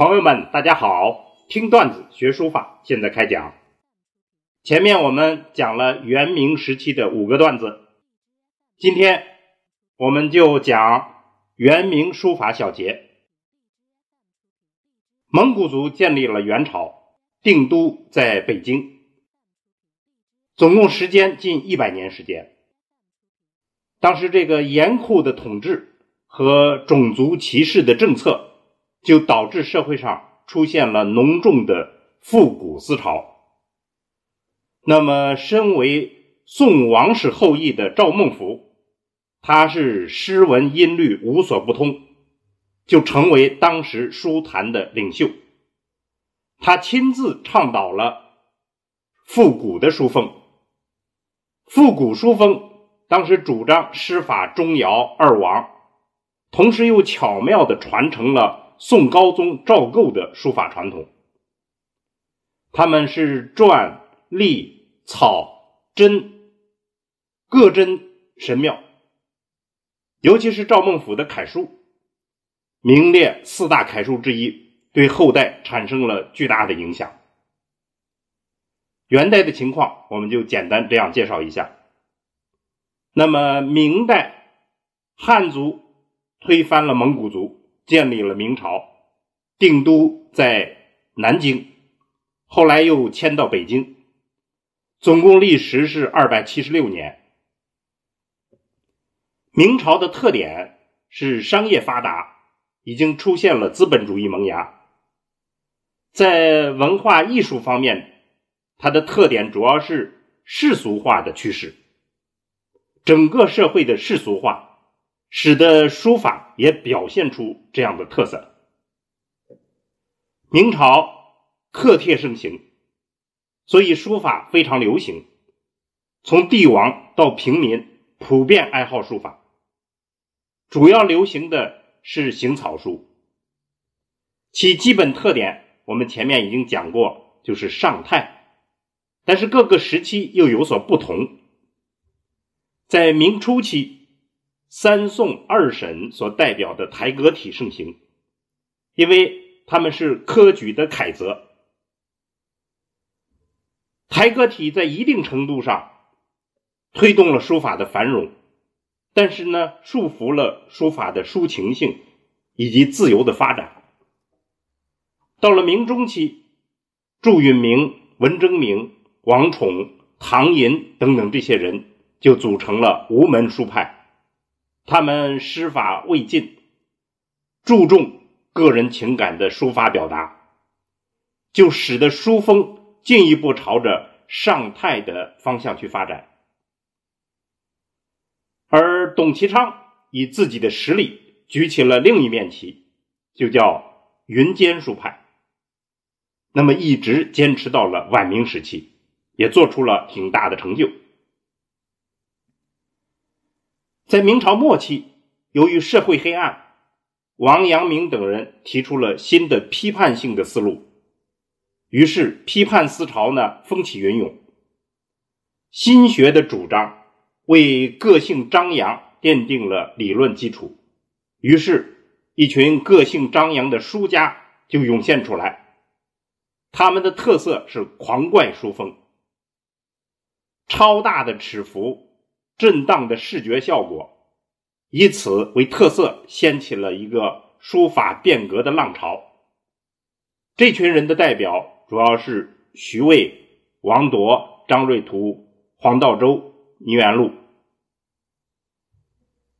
朋友们，大家好！听段子学书法，现在开讲。前面我们讲了元明时期的五个段子，今天我们就讲元明书法小结。蒙古族建立了元朝，定都在北京，总共时间近一百年时间。当时这个严酷的统治和种族歧视的政策。就导致社会上出现了浓重的复古思潮。那么，身为宋王室后裔的赵孟頫，他是诗文音律无所不通，就成为当时书坛的领袖。他亲自倡导了复古的书风。复古书风当时主张诗法钟繇二王，同时又巧妙地传承了。宋高宗赵构的书法传统，他们是篆、隶、草、真各真神妙，尤其是赵孟頫的楷书，名列四大楷书之一，对后代产生了巨大的影响。元代的情况，我们就简单这样介绍一下。那么明代，汉族推翻了蒙古族。建立了明朝，定都在南京，后来又迁到北京，总共历时是二百七十六年。明朝的特点是商业发达，已经出现了资本主义萌芽。在文化艺术方面，它的特点主要是世俗化的趋势，整个社会的世俗化。使得书法也表现出这样的特色。明朝刻帖盛行，所以书法非常流行，从帝王到平民普遍爱好书法。主要流行的是行草书，其基本特点我们前面已经讲过，就是上态，但是各个时期又有所不同。在明初期。三宋二沈所代表的台阁体盛行，因为他们是科举的楷则。台阁体在一定程度上推动了书法的繁荣，但是呢，束缚了书法的抒情性以及自由的发展。到了明中期，祝允明、文征明、王宠、唐寅等等这些人就组成了吴门书派。他们诗法未尽，注重个人情感的抒发表达，就使得书风进一步朝着上太的方向去发展。而董其昌以自己的实力举起了另一面旗，就叫云间书派。那么一直坚持到了晚明时期，也做出了挺大的成就。在明朝末期，由于社会黑暗，王阳明等人提出了新的批判性的思路，于是批判思潮呢风起云涌。新学的主张为个性张扬奠定了理论基础，于是，一群个性张扬的书家就涌现出来，他们的特色是狂怪书风，超大的尺幅。震荡的视觉效果，以此为特色，掀起了一个书法变革的浪潮。这群人的代表主要是徐渭、王铎、张瑞图、黄道周、倪元禄。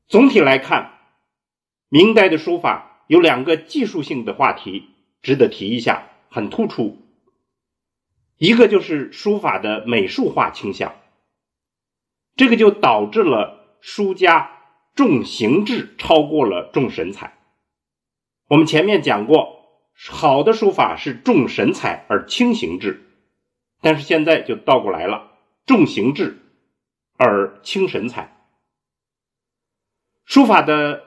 总体来看，明代的书法有两个技术性的话题值得提一下，很突出。一个就是书法的美术化倾向。这个就导致了书家重形制超过了重神采。我们前面讲过，好的书法是重神采而轻形制，但是现在就倒过来了，重形制而轻神采。书法的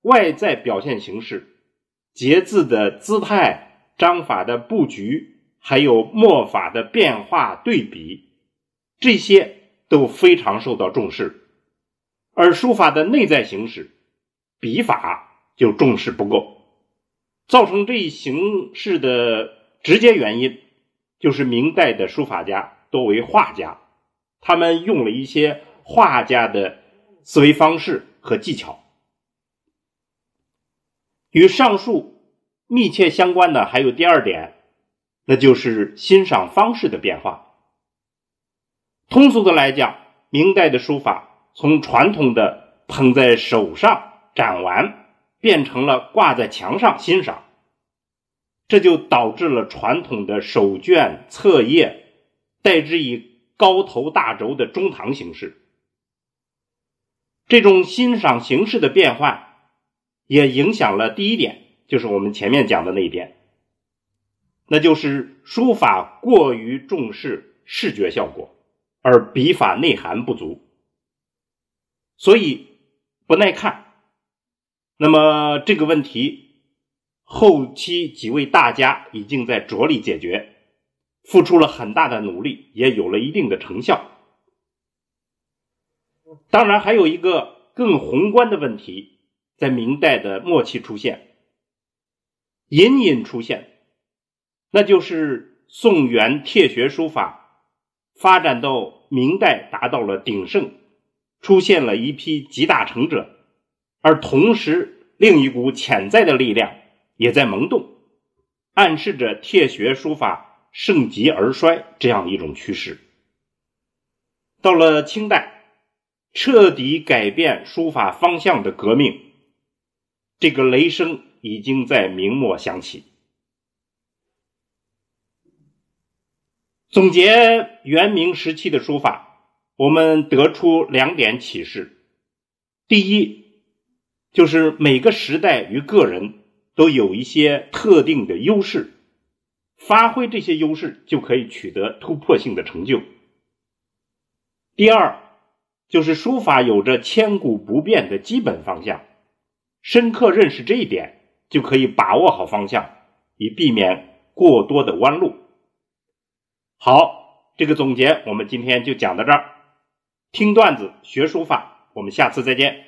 外在表现形式、结字的姿态、章法的布局，还有墨法的变化对比，这些。都非常受到重视，而书法的内在形式、笔法就重视不够。造成这一形式的直接原因，就是明代的书法家多为画家，他们用了一些画家的思维方式和技巧。与上述密切相关的还有第二点，那就是欣赏方式的变化。通俗的来讲，明代的书法从传统的捧在手上展玩，变成了挂在墙上欣赏，这就导致了传统的手卷册页代之以高头大轴的中堂形式。这种欣赏形式的变换。也影响了第一点，就是我们前面讲的那一点，那就是书法过于重视视觉效果，而笔法内涵不足，所以不耐看。那么这个问题，后期几位大家已经在着力解决，付出了很大的努力，也有了一定的成效。当然，还有一个更宏观的问题。在明代的末期出现，隐隐出现，那就是宋元帖学书法发展到明代达到了鼎盛，出现了一批集大成者，而同时另一股潜在的力量也在萌动，暗示着帖学书法盛极而衰这样一种趋势。到了清代，彻底改变书法方向的革命。这个雷声已经在明末响起。总结元明时期的书法，我们得出两点启示：第一，就是每个时代与个人都有一些特定的优势，发挥这些优势就可以取得突破性的成就；第二，就是书法有着千古不变的基本方向。深刻认识这一点，就可以把握好方向，以避免过多的弯路。好，这个总结我们今天就讲到这儿。听段子学书法，我们下次再见。